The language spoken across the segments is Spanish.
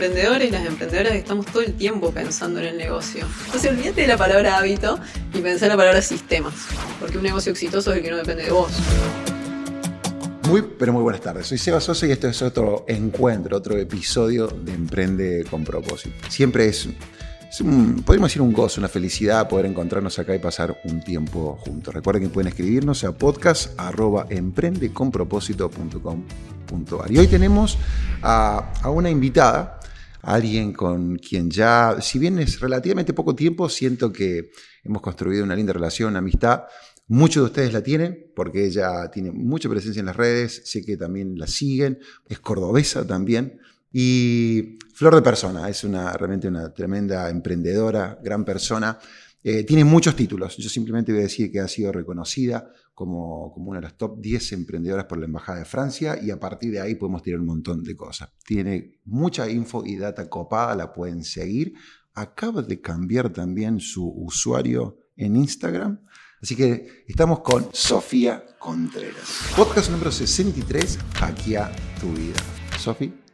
emprendedores y las emprendedoras estamos todo el tiempo pensando en el negocio. Entonces olvídate de la palabra hábito y pensá en la palabra sistemas, porque un negocio exitoso es el que no depende de vos. Muy, pero muy buenas tardes. Soy Seba Sosa y esto es otro encuentro, otro episodio de Emprende con propósito. Siempre es, podríamos decir, un gozo, una felicidad poder encontrarnos acá y pasar un tiempo juntos. Recuerden que pueden escribirnos a podcast.emprendeconpropósito.com.ar. Y hoy tenemos a una invitada, alguien con quien ya, si bien es relativamente poco tiempo, siento que hemos construido una linda relación, una amistad Muchos de ustedes la tienen porque ella tiene mucha presencia en las redes, sé que también la siguen, es cordobesa también. Y Flor de Persona, es una, realmente una tremenda emprendedora, gran persona. Eh, tiene muchos títulos. Yo simplemente voy a decir que ha sido reconocida como, como, una de las top 10 emprendedoras por la Embajada de Francia y a partir de ahí podemos tirar un montón de cosas. Tiene mucha info y data copada, la pueden seguir. Acaba de cambiar también su usuario en Instagram Así que estamos con Sofía Contreras. Podcast número 63, Hackea tu vida. Sofi, ¿cómo estás?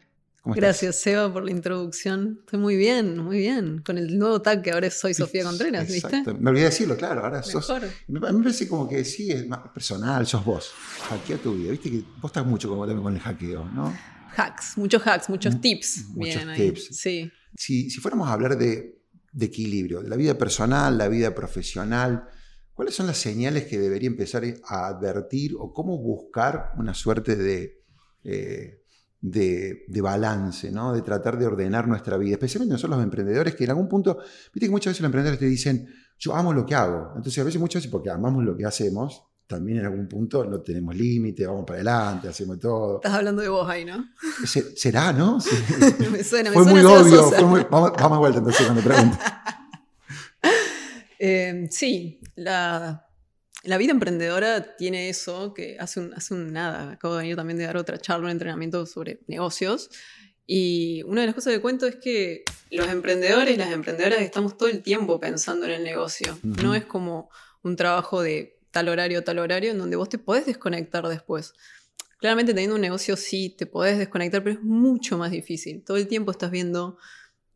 Gracias, Seba, por la introducción. Estoy muy bien, muy bien. Con el nuevo tag que ahora soy Sofía Contreras, Exacto. Me olvidé decirlo, claro. Ahora sos. A mí me parece como que sí, es más personal, sos vos. Hackea tu vida. Viste que vos estás mucho como con el hackeo, ¿no? Hacks, muchos hacks, muchos tips. Muchos tips. Sí. Si, si fuéramos a hablar de, de equilibrio, de la vida personal, la vida profesional, ¿Cuáles son las señales que debería empezar a advertir o cómo buscar una suerte de, eh, de, balance, ¿no? de tratar de ordenar nuestra vida? Especialmente nosotros los emprendedores que en algún punto, viste que muchas veces los emprendedores te dicen, yo amo lo que hago. Entonces a veces muchas veces porque amamos lo que hacemos, también en algún punto no tenemos límite, vamos para adelante, hacemos todo. Estás hablando de vos ahí, ¿no? ¿Será, no? me suena, me fue muy obvio. vamos, vamos, a vuelta entonces cuando pregunto. Eh, sí, la, vida emprendedora tiene eso, que hace un, hace un nada. Acabo de venir también de dar otra charla, un entrenamiento sobre negocios. Y una de las cosas que cuento es que los emprendedores y las emprendedoras estamos todo el tiempo pensando en el negocio. No es como un trabajo de tal horario, tal horario, en donde vos te podés desconectar después. Claramente teniendo un negocio sí, te podés desconectar, pero es mucho más difícil. Todo el tiempo estás viendo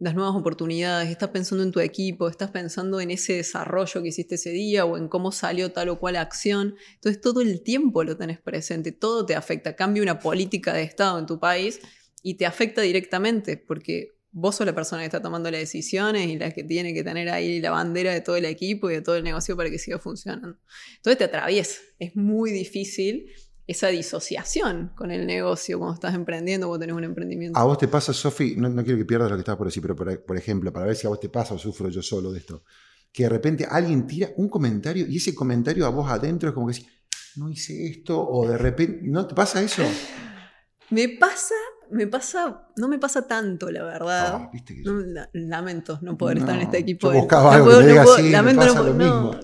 las nuevas oportunidades, estás pensando en tu equipo, estás pensando en ese desarrollo que hiciste ese día o en cómo salió tal o cual acción. Entonces todo el tiempo lo tenés presente, todo te afecta. Cambia una política de Estado en tu país y te afecta directamente porque vos sos la persona que está tomando las decisiones y la que tiene que tener ahí la bandera de todo el equipo y de todo el negocio para que siga funcionando. Entonces te atraviesa, es muy difícil esa disociación con el negocio cuando estás emprendiendo o tenés un emprendimiento. ¿A vos te pasa, Sofi? No, quiero que pierdas lo que estás por decir, pero por, ejemplo, para ver si a vos te pasa o sufro yo solo de esto, que de repente alguien tira un comentario y ese comentario a vos adentro es como que decís, no hice esto, o de repente, ¿no te pasa eso? Me pasa, me pasa, no me pasa tanto, la verdad. Ah, lamento no poder estar en este equipo. Yo buscaba algo que me diga así, me pasa lo mismo.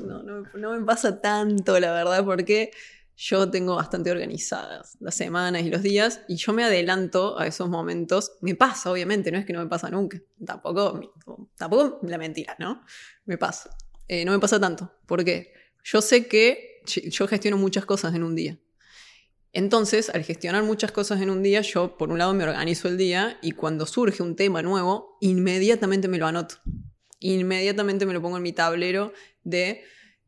no me pasa tanto, la verdad, porque yo tengo bastante organizadas las semanas y los días y yo me adelanto a esos momentos. Me pasa, obviamente, no es que no me pasa nunca. Tampoco, tampoco la mentira, ¿no? Me pasa. Eh, no me pasa tanto. porque Yo sé que yo gestiono muchas cosas en un día. Entonces, al gestionar muchas cosas en un día, yo por un lado me organizo el día y cuando surge un tema nuevo, inmediatamente me lo anoto. Inmediatamente me lo pongo en mi tablero de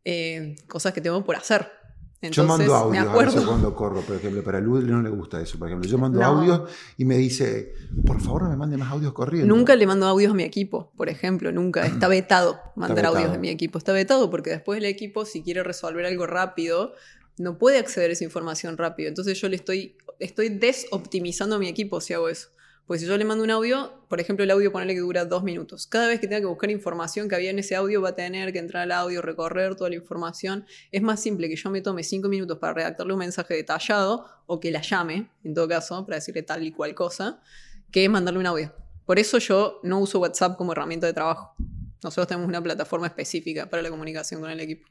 eh, cosas que tengo por hacer yo mando audios a veces cuando corro, por ejemplo, para Luz no le gusta eso, por ejemplo. Yo mando audios y me dice, por favor no me mande más audios corriendo. Nunca le mando audios a mi equipo, por ejemplo, nunca. Está vetado mandar audios a mi equipo. Está vetado porque después el equipo, si quiere resolver algo rápido, no puede acceder a esa información rápido. Entonces yo le estoy, estoy desoptimizando a mi equipo si hago eso. Pues si yo le mando un audio, por ejemplo, el audio ponele que dura dos minutos. Cada vez que tenga que buscar información que había en ese audio, va a tener que entrar al audio, recorrer toda la información. Es más simple que yo me tome cinco minutos para redactarle un mensaje detallado o que la llame, en todo caso, para decirle tal y cual cosa, que mandarle un audio. Por eso yo no uso WhatsApp como herramienta de trabajo. Nosotros tenemos una plataforma específica para la comunicación con el equipo.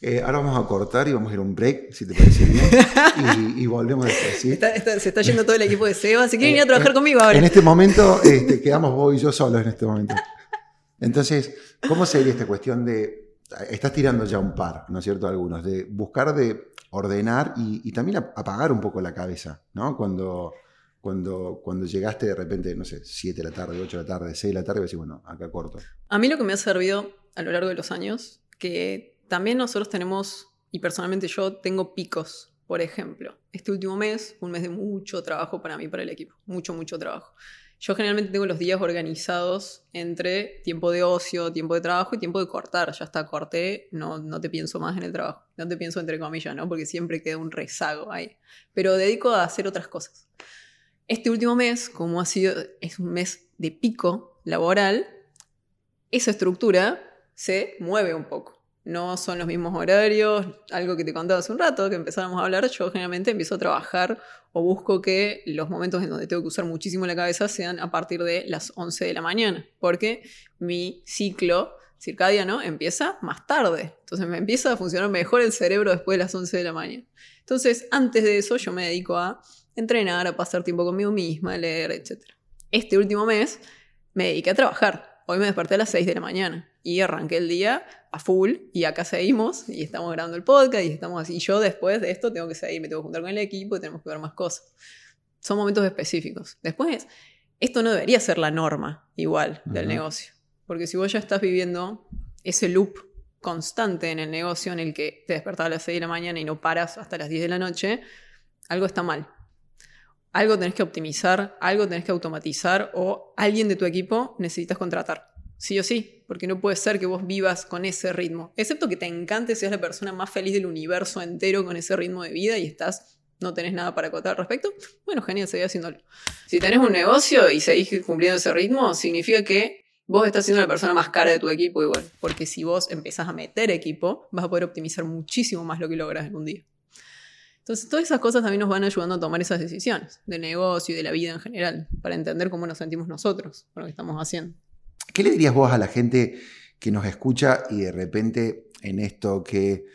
Eh, ahora vamos a cortar y vamos a ir a un break, si te parece bien. y, volvemos después. ¿sí? se está yendo todo el equipo de Seba. Si quieren ir a trabajar conmigo ahora. En este momento este, quedamos vos y yo solos en este momento. Entonces, ¿cómo sería esta cuestión de. Estás tirando ya un par, ¿no es cierto? Algunos, de buscar de ordenar y, también apagar un poco la cabeza, ¿no? Cuando, cuando, cuando llegaste de repente, no sé, 7 de la tarde, 8 de la tarde, 6 de la tarde, decís, bueno, acá corto? A mí lo que me ha servido a lo largo de los años, que también nosotros tenemos, y personalmente yo tengo picos. Por ejemplo, este último mes, un mes de mucho trabajo para mí, para el equipo, mucho, mucho trabajo. Yo generalmente tengo los días organizados entre tiempo de ocio, tiempo de trabajo y tiempo de cortar. Ya está, corté, no, no te pienso más en el trabajo. No te pienso entre comillas, ¿no? Porque siempre queda un rezago ahí. Pero dedico a hacer otras cosas. Este último mes, como ha sido, es un mes de pico laboral, esa estructura se mueve un poco no son los mismos horarios, algo que te contaba hace un rato, que empezáramos a hablar, yo generalmente empiezo a trabajar o busco que los momentos en donde tengo que usar muchísimo la cabeza sean a partir de las 11 de la mañana, porque mi ciclo circadiano empieza más tarde, entonces me empieza a funcionar mejor el cerebro después de las 11 de la mañana. Entonces, antes de eso yo me dedico a entrenar, a pasar tiempo conmigo misma, a leer, etc. Este último mes me dediqué a trabajar. Hoy me desperté a las 6 de la mañana y arranqué el día a full y acá seguimos y estamos grabando el podcast y estamos así. Y yo después de esto tengo que seguir, me tengo que juntar con el equipo y tenemos que ver más cosas. Son momentos específicos. Después, esto no debería ser la norma igual del negocio. Porque si vos ya estás viviendo ese loop constante en el negocio en el que te despertas a las 6 de la mañana y no paras hasta las 10 de la noche, algo está mal. Algo tenés que optimizar, algo tenés que automatizar o alguien de tu equipo necesitas contratar. Sí o sí, porque no puede ser que vos vivas con ese ritmo. Excepto que te encante, seas la persona más feliz del universo entero con ese ritmo de vida y estás, no tenés nada para acotar al respecto. Bueno, genial, seguí haciéndolo. Si tenés un negocio y seguís cumpliendo ese ritmo, significa que vos estás siendo la persona más cara de tu equipo igual. Porque si vos empezás a meter equipo, vas a poder optimizar muchísimo más lo que logras en un día. Entonces, todas esas cosas también nos van ayudando a tomar esas decisiones de negocio y de la vida en general, para entender cómo nos sentimos nosotros con lo que estamos haciendo. ¿Qué le dirías vos a la gente que nos escucha y de repente en esto que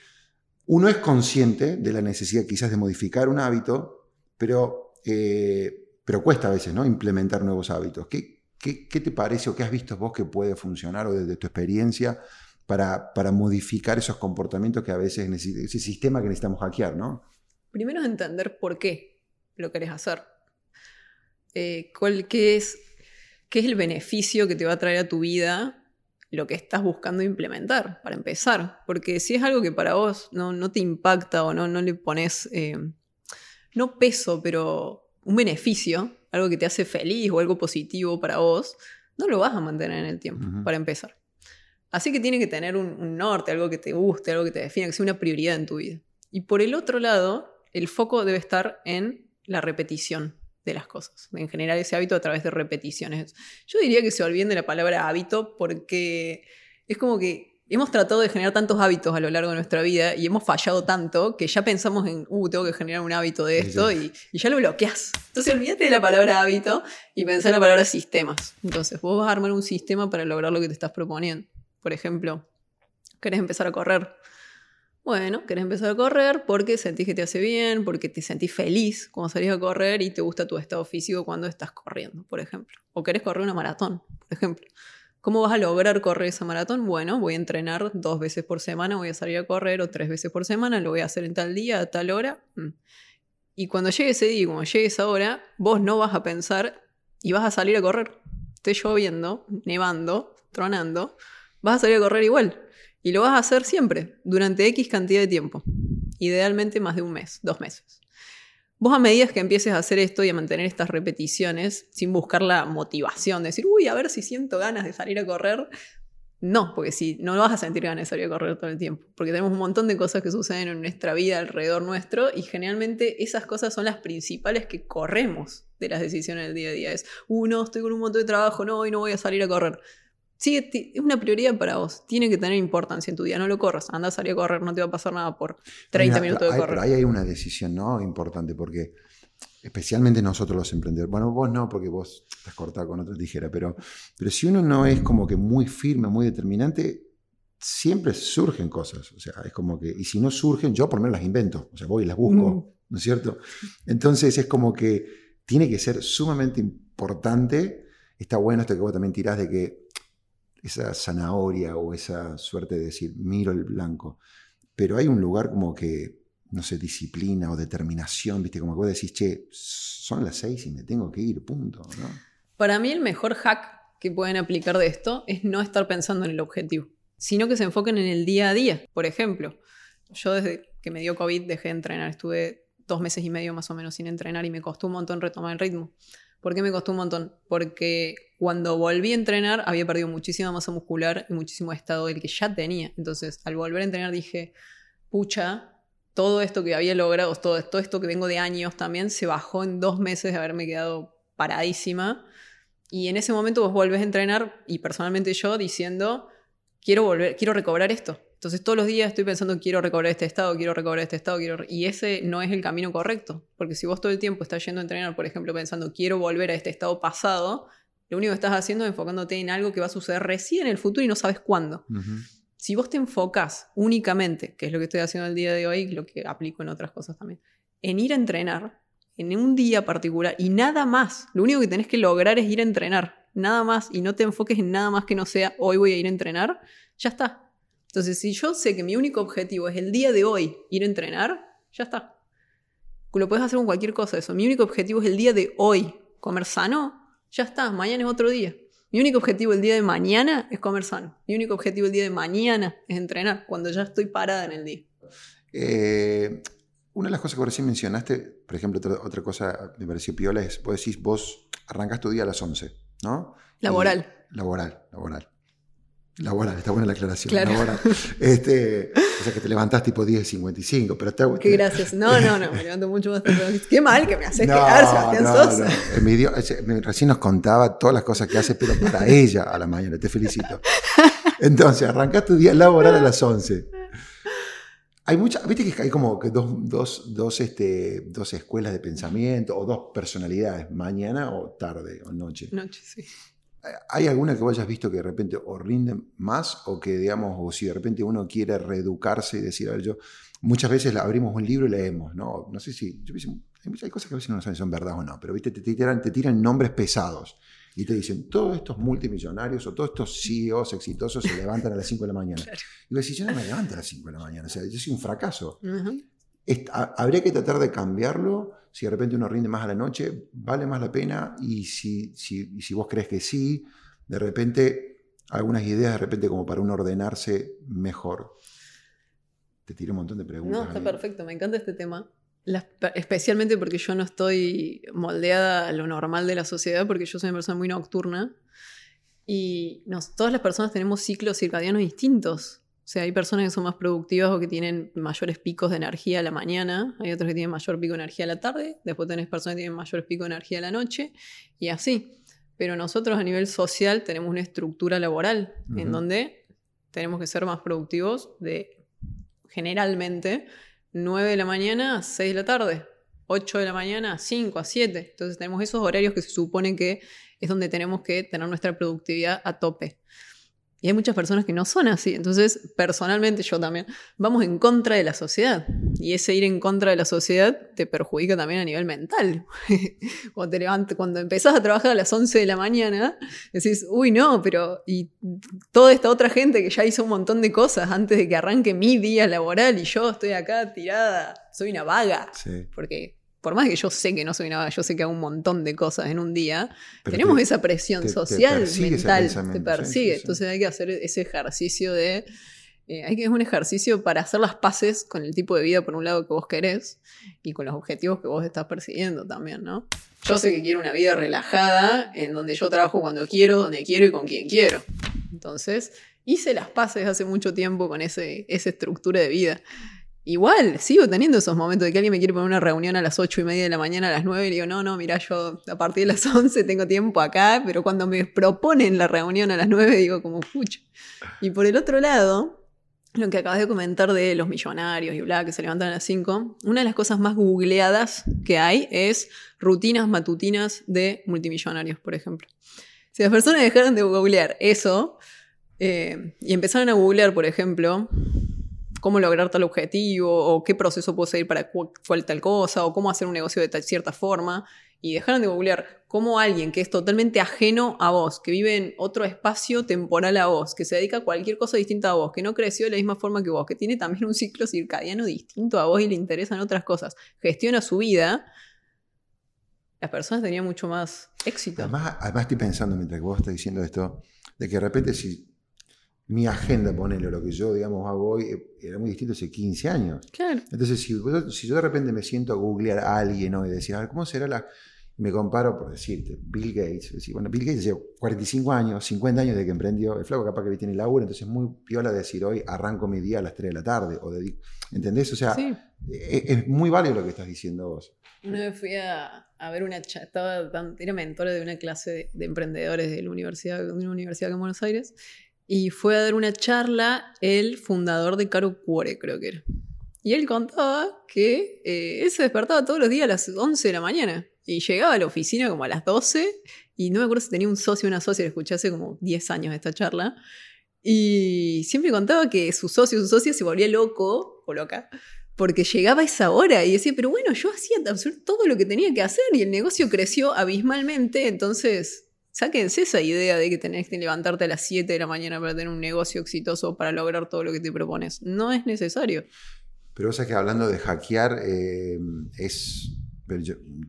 uno es consciente de la necesidad quizás de modificar un hábito, pero, eh, pero cuesta a veces ¿no? implementar nuevos hábitos? ¿Qué, qué, te parece o qué has visto vos que puede funcionar o desde tu experiencia para, para modificar esos comportamientos que a veces ese sistema que necesitamos hackear, ¿no? Primero es entender por qué lo querés hacer. Eh, ¿cuál, qué, es, ¿Qué es el beneficio que te va a traer a tu vida lo que estás buscando implementar, para empezar? Porque si es algo que para vos no, no te impacta o no, no le pones, eh, no peso, pero un beneficio, algo que te hace feliz o algo positivo para vos, no lo vas a mantener en el tiempo, para empezar. Así que tiene que tener un, un, norte, algo que te guste, algo que te defina, que sea una prioridad en tu vida. Y por el otro lado, el foco debe estar en la repetición de las cosas, en generar ese hábito a través de repeticiones. Yo diría que se olviden de la palabra hábito porque es como que hemos tratado de generar tantos hábitos a lo largo de nuestra vida y hemos fallado tanto que ya pensamos en, uh, tengo que generar un hábito de esto Y, ya lo bloqueas. Entonces olvídate de la palabra hábito y pensá en la palabra sistemas. Entonces vos vas a armar un sistema para lograr lo que te estás proponiendo. Por ejemplo, querés empezar a correr bueno, querés empezar a correr porque sentís que te hace bien, porque te sentís feliz cuando salís a correr y te gusta tu estado físico cuando estás corriendo, por ejemplo. O querés correr una maratón, por ejemplo. ¿Cómo vas a lograr correr esa maratón? Bueno, voy a entrenar dos veces por semana, voy a salir a correr o tres veces por semana, lo voy a hacer en tal día, a tal hora. Mm. Y cuando llegue ese día, cuando llegue esa hora, vos no vas a pensar y vas a salir a correr. Esté lloviendo, nevando, tronando, vas a salir a correr igual. Y lo vas a hacer siempre, durante X cantidad de tiempo. Idealmente más de un mes, dos meses. Vos a medida que empieces a hacer esto y a mantener estas repeticiones, sin buscar la motivación, de decir, uy, a ver si siento ganas de salir a correr, no, porque si no vas a sentir ganas de salir a correr todo el tiempo, porque tenemos un montón de cosas que suceden en nuestra vida alrededor nuestro y generalmente esas cosas son las principales que corremos de las decisiones del día a día. Es, uh, no, estoy con un montón de trabajo, no, hoy no voy a salir a correr. Sí, es una prioridad para vos. Tiene que tener importancia en tu día. No lo corras. Anda a salir a correr. No te va a pasar nada por 30 minutos de correr. Pero ahí hay una decisión ¿no? importante porque especialmente nosotros los emprendedores. Bueno, vos no, porque vos estás cortado con otra tijera. Pero, pero si uno no es como que muy firme, muy determinante, siempre surgen cosas. O sea, es como que... Y si no surgen, yo por lo menos las invento. O sea, voy y las busco. Mm. ¿No es cierto? Entonces es como que tiene que ser sumamente importante. Está bueno esto que vos también tirás de que esa zanahoria o esa suerte de decir, miro el blanco. Pero hay un lugar como que no sé, disciplina o determinación, ¿viste? Como que vos decís, che, son las seis y me tengo que ir, punto. Para mí el mejor hack que pueden aplicar de esto es no estar pensando en el objetivo, sino que se enfoquen en el día a día. Por ejemplo, yo desde que me dio COVID dejé de entrenar, estuve dos meses y medio más o menos sin entrenar y me costó un montón retomar el ritmo. ¿Por qué me costó un montón? Porque cuando volví a entrenar había perdido muchísima masa muscular y muchísimo estado del que ya tenía. Entonces, al volver a entrenar dije, pucha, todo esto que había logrado, todo, todo esto que vengo de años también, se bajó en dos meses de haberme quedado paradísima. Y en ese momento vos volvés a entrenar y personalmente yo diciendo, quiero volver, quiero recobrar esto. Entonces todos los días estoy pensando, quiero recobrar este estado, quiero recobrar este estado, quiero... Y ese no es el camino correcto. Porque si vos todo el tiempo estás yendo a entrenar, por ejemplo, pensando, quiero volver a este estado pasado, lo único que estás haciendo es enfocándote en algo que va a suceder recién en el futuro y no sabes cuándo. Si vos te enfocas únicamente, que es lo que estoy haciendo el día de hoy, lo que aplico en otras cosas también, en ir a entrenar, en un día particular y nada más, lo único que tenés que lograr es ir a entrenar, nada más, y no te enfoques en nada más que no sea hoy voy a ir a entrenar, ya está. Entonces, si yo sé que mi único objetivo es el día de hoy ir a entrenar, ya está. Lo puedes hacer con cualquier cosa eso. Mi único objetivo es el día de hoy comer sano, ya está, mañana es otro día. Mi único objetivo el día de mañana es comer sano. Mi único objetivo el día de mañana es entrenar, cuando ya estoy parada en el día. Eh, una de las cosas que recién mencionaste, por ejemplo, otra, cosa me pareció piola es, vos decís, vos arrancás tu día a las 11, ¿no? Laboral. laboral, laboral. Laboral, está buena la aclaración. Laboral. Este, o sea que te levantás tipo 10.55, pero está Qué gracias. No, no, no, me levanto mucho más temprano. Qué mal que me haces quedar, Sebastián no, Sosa. No. recién nos contaba todas las cosas que hace, pero para ella a la mañana. Te felicito. Entonces, arrancás tu día laboral a las 11. Hay muchas, viste que hay como que dos, dos, dos, este, dos escuelas de pensamiento o dos personalidades, mañana o tarde o noche. Noche, sí. ¿Hay alguna que hayas visto que de repente o rinde más o que, digamos, o si de repente uno quiere reeducarse y decir, a ver, yo, muchas veces abrimos un libro y leemos, ¿no? No sé si, yo, hay cosas que a veces no saben si son verdad o no, pero ¿viste? Te, tiran, te tiran nombres pesados y te dicen, todos estos multimillonarios o todos estos CEOs exitosos se levantan a las 5 de la mañana. Y vos decís, yo no me levanto a las 5 de la mañana, o sea, yo soy un fracaso. Habría que tratar de cambiarlo si de repente uno rinde más a la noche, vale más la pena y si, si, si vos crees que sí, de repente algunas ideas de repente como para uno ordenarse mejor. Te tiro un montón de preguntas. No, está perfecto, me encanta este tema. especialmente porque yo no estoy moldeada a lo normal de la sociedad, porque yo soy una persona muy nocturna. Y nos, todas las personas tenemos ciclos circadianos distintos. O sea, hay personas que son más productivas o que tienen mayores picos de energía a la mañana, hay otros que tienen mayor pico de energía a la tarde, después tenés personas que tienen mayor pico de energía a la noche, y así. Pero nosotros a nivel social tenemos una estructura laboral en donde tenemos que ser más productivos de generalmente 9 de la mañana a 6 de la tarde, 8 de la mañana a 5, a 7. Entonces tenemos esos horarios que se supone que es donde tenemos que tener nuestra productividad a tope. Y hay muchas personas que no son así. Entonces, personalmente yo también, vamos en contra de la sociedad. Y ese ir en contra de la sociedad te perjudica también a nivel mental. cuando, te levantas, cuando empezás a trabajar a las 11 de la mañana, decís, uy, no, pero y toda esta otra gente que ya hizo un montón de cosas antes de que arranque mi día laboral y yo estoy acá tirada, soy una vaga. Porque por más que yo sé que no soy nada, yo sé que hago un montón de cosas en un día, tenemos esa presión social, mental, te persigue. Entonces hay que hacer ese ejercicio de. Eh, hay que es un ejercicio para hacer las paces con el tipo de vida, por un lado, que vos querés y con los objetivos que vos estás persiguiendo también, ¿no? Yo sé que quiero una vida relajada, en donde yo trabajo cuando quiero, donde quiero y con quien quiero. Entonces, hice las paces hace mucho tiempo con ese, esa estructura de vida. Igual, sigo teniendo esos momentos de que alguien me quiere poner una reunión a las 8 y media de la mañana, a las 9, y digo, no, no, mira, yo a partir de las 11 tengo tiempo acá, pero cuando me proponen la reunión a las 9, digo como, pucha. Y por el otro lado, lo que acabas de comentar de los millonarios y bla, que se levantan a las 5, una de las cosas más googleadas que hay es rutinas matutinas de multimillonarios, por ejemplo. Si las personas dejaron de googlear eso eh, y empezaron a googlear, por ejemplo, cómo lograr tal objetivo, o qué proceso puedo seguir para cuál tal cosa, o cómo hacer un negocio de tal, cierta forma. Y dejaron de googlear cómo alguien que es totalmente ajeno a vos, que vive en otro espacio temporal a vos, que se dedica a cualquier cosa distinta a vos, que no creció de la misma forma que vos, que tiene también un ciclo circadiano distinto a vos y le interesan otras cosas, gestiona su vida, las personas tenían mucho más éxito. Además, además estoy pensando, mientras vos estás diciendo esto, de que de repente si mi agenda, ponele, lo que yo, digamos, hago hoy, eh, era muy distinto hace 15 años. Claro. Entonces, si, si yo de repente me siento a googlear a alguien ¿no? y decir, a ver, ¿cómo será la...? Me comparo, por decirte, Bill Gates. Decir, bueno, Bill Gates lleva 45 años, 50 años de que emprendió. El flaco capaz que tiene laburo, entonces es muy piola decir, hoy arranco mi día a las 3 de la tarde. O ¿Entendés? O sea, es, e, es, muy válido lo que estás diciendo vos. Una vez fui a, a ver una estaba era mentora de una clase de, emprendedores de la universidad, de una universidad en Buenos Aires, y fue a dar una charla el fundador de Caro Cuore, creo que era. Y él contaba que eh, él se despertaba todos los días a las 11 de la mañana y llegaba a la oficina como a las 12 y no me acuerdo si tenía un socio o una socia, le escuché hace como 10 años esta charla. Y siempre contaba que su socio o su socia se volvía loco o loca porque llegaba a esa hora y decía, pero bueno, yo hacía todo lo que tenía que hacer y el negocio creció abismalmente, entonces sáquense esa idea de que tenés que levantarte a las 7 de la mañana para tener un negocio exitoso, para lograr todo lo que te propones. No es necesario. Pero o sea que hablando de hackear, eh, es...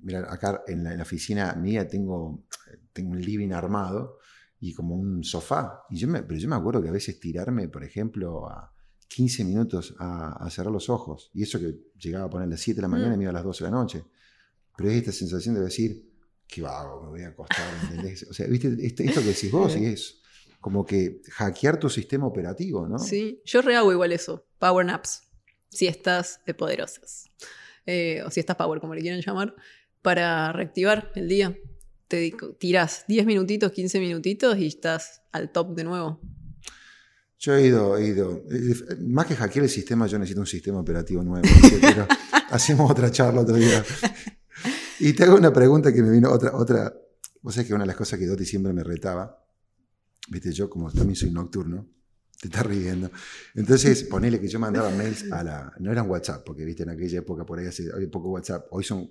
mira, acá en la, oficina mía tengo, tengo un living armado y como un sofá. Y yo me, pero yo me acuerdo que a veces tirarme, por ejemplo, a 15 minutos a, cerrar los ojos. Y eso que llegaba a poner a las 7 de la mañana y mm. me iba a las 12 de la noche. Pero es esta sensación de decir, qué vago, me voy a acostar, ¿entendés? O sea, ¿viste? Esto, que decís vos y es como que hackear tu sistema operativo, ¿no? Sí, yo rehago igual eso, power naps, si estás de poderosas. Eh, o si estás power, como le quieran llamar, para reactivar el día. Te tirás 10 minutitos, 15 minutitos y estás al top de nuevo. Yo he ido, he ido. Más que hackear el sistema, yo necesito un sistema operativo nuevo. Pero hacemos otra charla otro día. Y te hago una pregunta que me vino otra. otra Vos sabés que una de las cosas que Doti siempre me retaba, viste, yo como también soy nocturno, te estás riendo. Entonces, ponele que yo mandaba mails a la. No eran WhatsApp, porque viste, en aquella época por ahí hace poco WhatsApp. Hoy son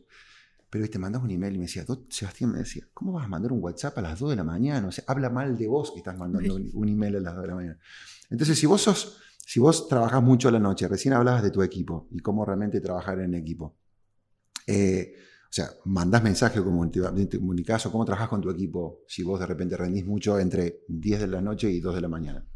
pero te mandas un email y me decía, Sebastián me decía, ¿cómo vas a mandar un WhatsApp a las 2 de la mañana? O sea, habla mal de vos que estás mandando un email a las 2 de la mañana. Entonces, si vos sos, si vos trabajás mucho a la noche, recién hablabas de tu equipo y cómo realmente trabajar en equipo. Eh, o sea, mandás mensaje como en caso, ¿cómo trabajás con tu equipo si vos de repente rendís mucho entre 10 de la noche y 2 de la mañana?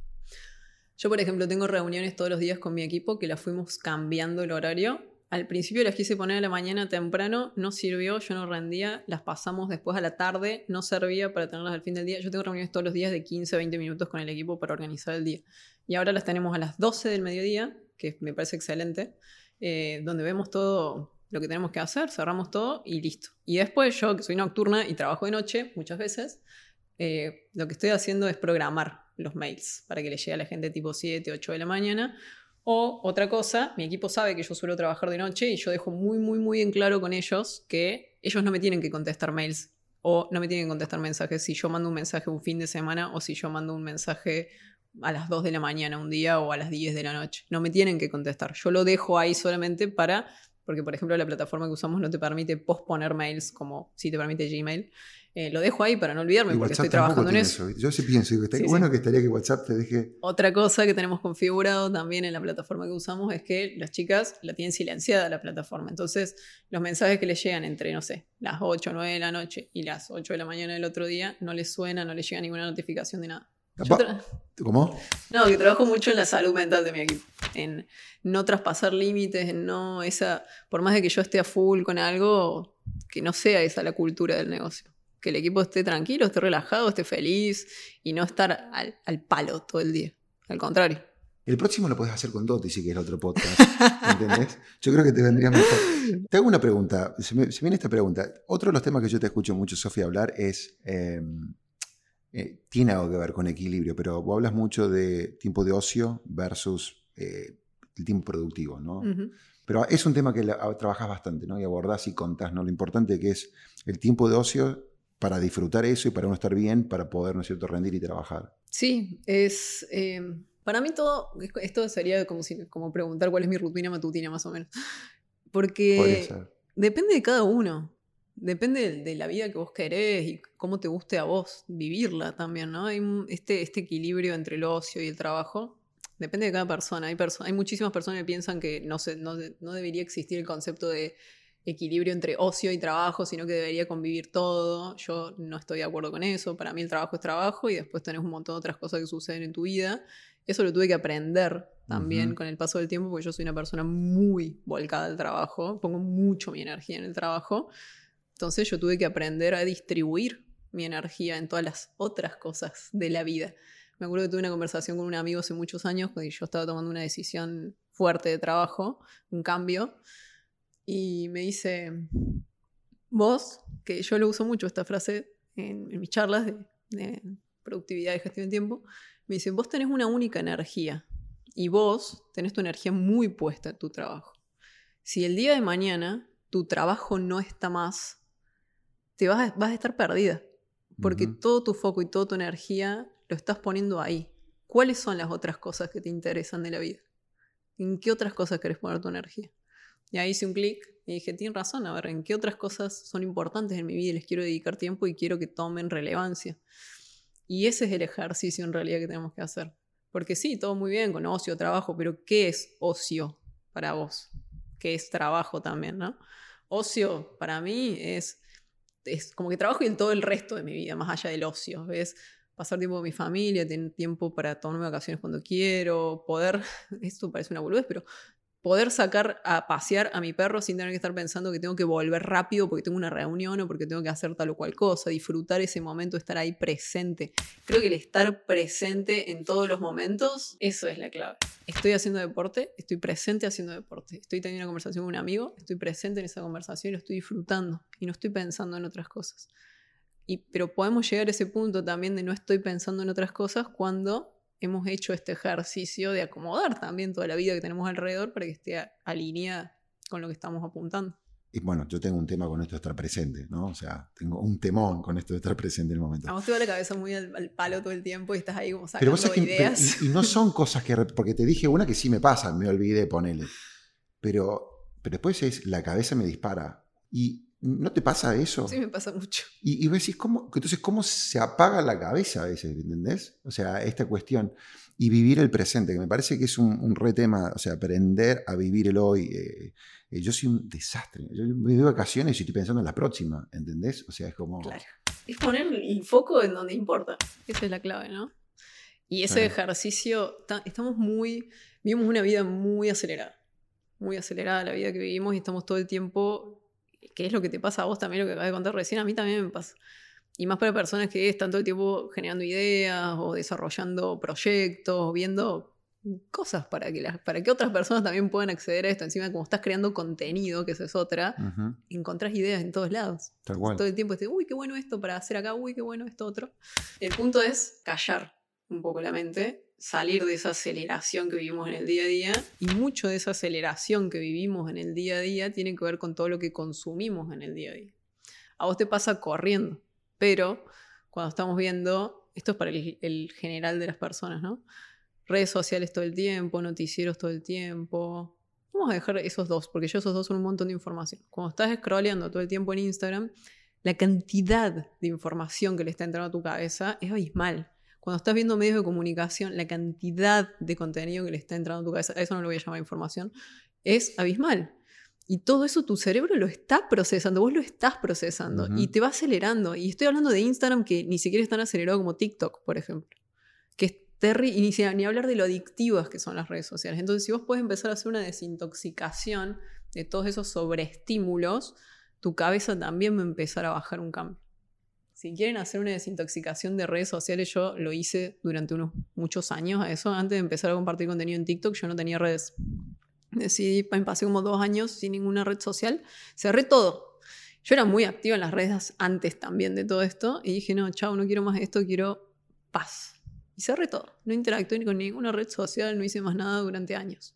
Yo, por ejemplo, tengo reuniones todos los días con mi equipo que las fuimos cambiando el horario al principio las quise poner a la mañana temprano, no sirvió, yo no rendía, las pasamos después a la tarde, no servía para tenerlas al fin del día. Yo tengo reuniones todos los días de 15 20 minutos con el equipo para organizar el día. Y ahora las tenemos a las 12 del mediodía, que me parece excelente, eh, donde vemos todo lo que tenemos que hacer, cerramos todo y listo. Y después yo, que soy nocturna y trabajo de noche muchas veces, eh, lo que estoy haciendo es programar los mails para que le llegue a la gente tipo 7, 8 de la mañana o otra cosa, mi equipo sabe que yo suelo trabajar de noche y yo dejo muy, muy, muy en claro con ellos que ellos no me tienen que contestar mails o no me tienen que contestar mensajes si yo mando un mensaje un fin de semana o si yo mando un mensaje a las 2 de la mañana un día o a las 10 de la noche. No me tienen que contestar. Yo lo dejo ahí solamente para, porque por ejemplo la plataforma que usamos no te permite posponer mails como si te permite Gmail. Eh, lo dejo ahí para no olvidarme porque estoy trabajando en eso. Yo sí pienso, que bueno que estaría que WhatsApp te deje. Otra cosa que tenemos configurado también en la plataforma que usamos es que las chicas la tienen silenciada la plataforma. Entonces, los mensajes que les llegan entre, no sé, las 8 o 9 de la noche y las 8 de la mañana del otro día, no les suena, no les llega ninguna notificación de nada. ¿Cómo? No, que trabajo mucho en la salud mental de mi equipo, en no traspasar límites, en no esa, por más de que yo esté a full con algo, que no sea esa la cultura del negocio que el equipo esté tranquilo, esté relajado, esté feliz y no estar al, palo todo el día. Al contrario. El próximo lo puedes hacer con Dotti si quieres otro podcast. ¿Entendés? Yo creo que te vendría mejor. Te hago una pregunta. Se, me, viene esta pregunta. Otro de los temas que yo te escucho mucho, Sofía, hablar es. Em, eh, tiene algo que ver con equilibrio, pero vos hablas mucho de tiempo de ocio versus eh, el tiempo productivo, ¿no? Pero es un tema que trabajas bastante, ¿no? Y abordás y contás, ¿no? Lo importante que es el tiempo de ocio para disfrutar eso y para uno estar bien, para poder, ¿no es cierto?, rendir y trabajar. Sí, es... Eh, Para mí todo, esto sería como, si, como preguntar cuál es mi rutina matutina más o menos. Porque depende de cada uno. Depende de, la vida que vos querés y cómo te guste a vos vivirla también, ¿no? Hay este, este equilibrio entre el ocio y el trabajo. Depende de cada persona. Hay, hay muchísimas personas que piensan que no, se, no, no debería existir el concepto de equilibrio entre ocio y trabajo, sino que debería convivir todo. Yo no estoy de acuerdo con eso. Para mí el trabajo es trabajo y después tenés un montón de otras cosas que suceden en tu vida. Eso lo tuve que aprender también con el paso del tiempo, porque yo soy una persona muy volcada al trabajo, pongo mucho mi energía en el trabajo. Entonces yo tuve que aprender a distribuir mi energía en todas las otras cosas de la vida. Me acuerdo que tuve una conversación con un amigo hace muchos años, cuando yo estaba tomando una decisión fuerte de trabajo, un cambio, y me dice, vos, que yo lo uso mucho esta frase en, mis charlas de, de, productividad y gestión de tiempo, me dice, vos tenés una única energía y vos tenés tu energía muy puesta en tu trabajo. Si el día de mañana tu trabajo no está más, te vas a, vas a estar perdida. Porque todo tu foco y toda tu energía lo estás poniendo ahí. ¿Cuáles son las otras cosas que te interesan de la vida? ¿En qué otras cosas querés poner tu energía? Y ahí hice un clic y dije, tienes razón, a ver, ¿en qué otras cosas son importantes en mi vida y les quiero dedicar tiempo y quiero que tomen relevancia? Y ese es el ejercicio en realidad que tenemos que hacer. Porque sí, todo muy bien con ocio, trabajo, pero ¿qué es ocio para vos? ¿Qué es trabajo también, no? Ocio para mí es es como que trabajo en todo el resto de mi vida, más allá del ocio. ¿Ves? Pasar tiempo con mi familia, tener tiempo para tomarme vacaciones cuando quiero, poder, esto parece una boludez, pero poder sacar a pasear a mi perro sin tener que estar pensando que tengo que volver rápido porque tengo una reunión o porque tengo que hacer tal o cual cosa, disfrutar ese momento, estar ahí presente. Creo que el estar presente en todos los momentos, eso es la clave. Estoy haciendo deporte, estoy presente haciendo deporte. Estoy teniendo una conversación con un amigo, estoy presente en esa conversación y lo estoy disfrutando y no estoy pensando en otras cosas. Y, pero podemos llegar a ese punto también de no estoy pensando en otras cosas cuando hemos hecho este ejercicio de acomodar también toda la vida que tenemos alrededor para que esté alineada con lo que estamos apuntando. Y bueno, yo tengo un tema con esto de estar presente, ¿no? O sea, tengo un temón con esto de estar presente en el momento. A vos te va la cabeza muy al, palo todo el tiempo y estás ahí como sacando ideas. y, no son cosas que... Porque te dije una que sí me pasa, me olvidé ponerle. Pero, pero después es, la cabeza me dispara. Y ¿No te pasa eso? Sí, me pasa mucho. Y, y vos decís, ¿cómo, entonces, ¿cómo se apaga la cabeza a veces? ¿Entendés? O sea, esta cuestión. Y vivir el presente, que me parece que es un, un re tema. O sea, aprender a vivir el hoy. Eh, eh, yo soy un desastre. Yo me doy vacaciones y estoy pensando en la próxima. ¿Entendés? O sea, es como. Claro. Es poner el foco en donde importa. Esa es la clave, ¿no? Y ese ejercicio, estamos muy. Vivimos una vida muy acelerada. Muy acelerada la vida que vivimos y estamos todo el tiempo que es lo que te pasa a vos también, lo que acabas de contar recién, a mí también me pasa. Y más para personas que están todo el tiempo generando ideas o desarrollando proyectos, viendo cosas para que, las, para que otras personas también puedan acceder a esto. Encima, como estás creando contenido, que esa es otra, encontrás ideas en todos lados. Todo el tiempo estás, uy, qué bueno esto para hacer acá, uy, qué bueno esto otro. El punto es callar un poco la mente salir de esa aceleración que vivimos en el día a día. Y mucho de esa aceleración que vivimos en el día a día tiene que ver con todo lo que consumimos en el día a día. A vos te pasa corriendo, pero cuando estamos viendo, esto es para el, general de las personas, ¿no? Redes sociales todo el tiempo, noticieros todo el tiempo. Vamos a dejar esos dos, porque yo esos dos son un montón de información. Cuando estás scrolleando todo el tiempo en Instagram, la cantidad de información que le está entrando a tu cabeza es abismal cuando estás viendo medios de comunicación, la cantidad de contenido que le está entrando a tu cabeza, a eso no lo voy a llamar información, es abismal. Y todo eso tu cerebro lo está procesando, vos lo estás procesando y te va acelerando. Y estoy hablando de Instagram que ni siquiera es tan acelerado como TikTok, por ejemplo. Que es terrible, ni, ni hablar de lo adictivas que son las redes sociales. Entonces, si vos puedes empezar a hacer una desintoxicación de todos esos sobreestímulos, tu cabeza también va a empezar a bajar un cambio. Si quieren hacer una desintoxicación de redes sociales, yo lo hice durante unos muchos años a eso. Antes de empezar a compartir contenido en TikTok, yo no tenía redes. Decidí, pasé como dos años sin ninguna red social. Cerré todo. Yo era muy activa en las redes antes también de todo esto y dije, no, chao, no quiero más esto, quiero paz. Y cerré todo. No interactué con ninguna red social, no hice más nada durante años.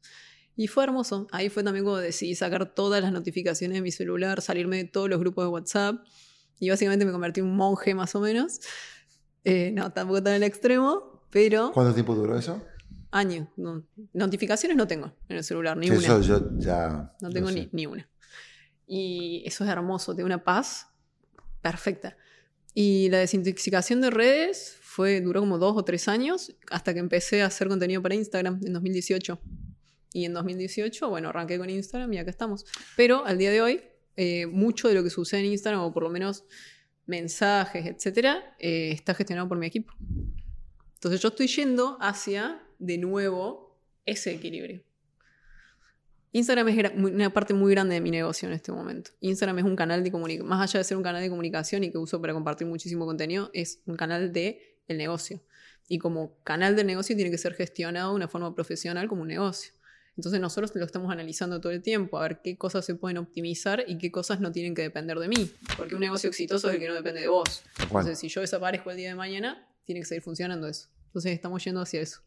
Y fue hermoso. Ahí fue también cuando decidí sacar todas las notificaciones de mi celular, salirme de todos los grupos de WhatsApp y básicamente me convertí en un monje más o menos. Eh, no, tampoco tan el extremo, pero... ¿Cuánto tiempo duró eso? años. notificaciones no tengo en el celular, ni una. Eso yo ya. No tengo ni, ni, una. Y eso es hermoso, de una paz perfecta. Y la desintoxicación de redes fue, duró como dos o tres años hasta que empecé a hacer contenido para Instagram en 2018. Y en 2018, bueno, arranqué con Instagram y acá estamos. Pero al día de hoy, eh, mucho de lo que sucede en Instagram, o por lo menos mensajes, etcétera, eh, está gestionado por mi equipo. Entonces yo estoy yendo hacia, de nuevo, ese equilibrio. Instagram es una parte muy grande de mi negocio en este momento. Instagram es un canal de comunicación, más allá de ser un canal de comunicación y que uso para compartir muchísimo contenido, es un canal de el negocio. Y como canal del negocio tiene que ser gestionado de una forma profesional como un negocio. Entonces nosotros lo estamos analizando todo el tiempo, a ver qué cosas se pueden optimizar y qué cosas no tienen que depender de mí. Porque un negocio exitoso es el que no depende de vos. Entonces si yo desaparezco el día de mañana, tiene que seguir funcionando eso. Entonces estamos yendo hacia eso.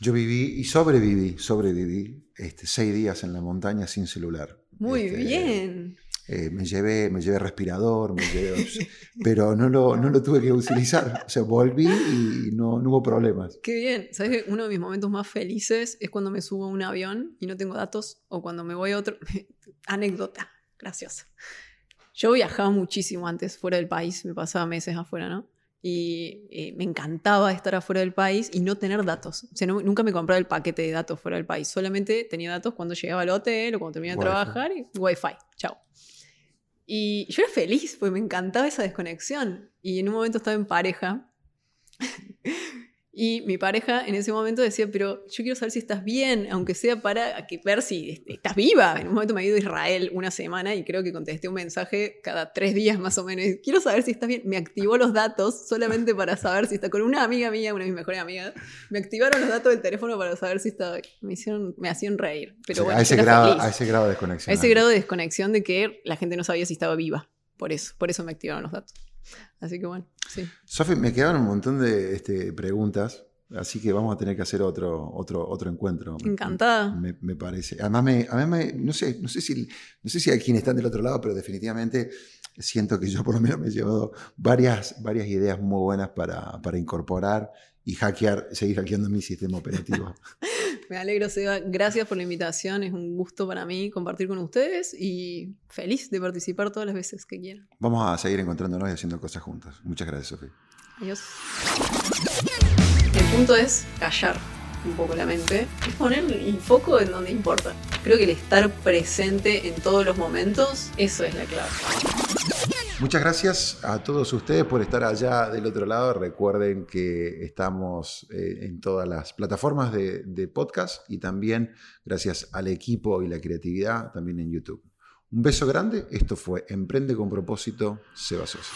Yo viví y sobreviví, sobreviví este, seis días en la montaña sin celular. Muy este, bien. Eh, me, llevé, me llevé respirador, me llevé, pero no lo, no lo tuve que utilizar. O sea, volví y no, no hubo problemas. Qué bien. ¿Sabes que uno de mis momentos más felices es cuando me subo a un avión y no tengo datos? O cuando me voy a otro... Anécdota graciosa. Yo viajaba muchísimo antes fuera del país, me pasaba meses afuera, ¿no? y eh, me encantaba estar afuera del país y no tener datos. O sea, nunca me compraba el paquete de datos fuera del país, solamente tenía datos cuando llegaba al hotel o cuando terminaba de trabajar y wifi, chao. Y yo era feliz, porque me encantaba esa desconexión. Y en un momento estaba en pareja y mi pareja en ese momento decía, pero yo quiero saber si estás bien, aunque sea para ver si estás viva. En un momento me he ido a Israel una semana y creo que contesté un mensaje cada tres días más o menos. Quiero saber si estás bien. Me activó los datos solamente para saber si está con una amiga mía, una de mis mejores amigas. Me activaron los datos del teléfono para saber si estaba. Me, hicieron, me hacían reír. Pero bueno, a, ese grado, a ese grado de desconexión. A ese grado de desconexión de que la gente no sabía si estaba viva. Por eso, por eso me activaron los datos. Así que bueno, sí. Sofi, me quedaron un montón de este, preguntas. Así que vamos a tener que hacer otro, otro, otro encuentro. Encantada. Me, parece. Además, me, no, sé, no, sé si, no sé si hay quienes están del otro lado, pero definitivamente siento que yo por lo menos me he llevado varias, varias ideas muy buenas para, para incorporar y hackear, seguir hackeando mi sistema operativo. me alegro, Seba. Gracias por la invitación. Es un gusto para mí compartir con ustedes y feliz de participar todas las veces que quieran. Vamos a seguir encontrándonos y haciendo cosas juntas. Muchas gracias, Sofía. Adiós. El punto es callar un poco la mente y poner el foco en donde importa. Creo que el estar presente en todos los momentos, eso es la clave. Muchas gracias a todos ustedes por estar allá del otro lado. Recuerden que estamos eh, en todas las plataformas de, podcast y también gracias al equipo y la creatividad también en YouTube. Un beso grande. Esto fue Emprende con propósito, Seba Sosa.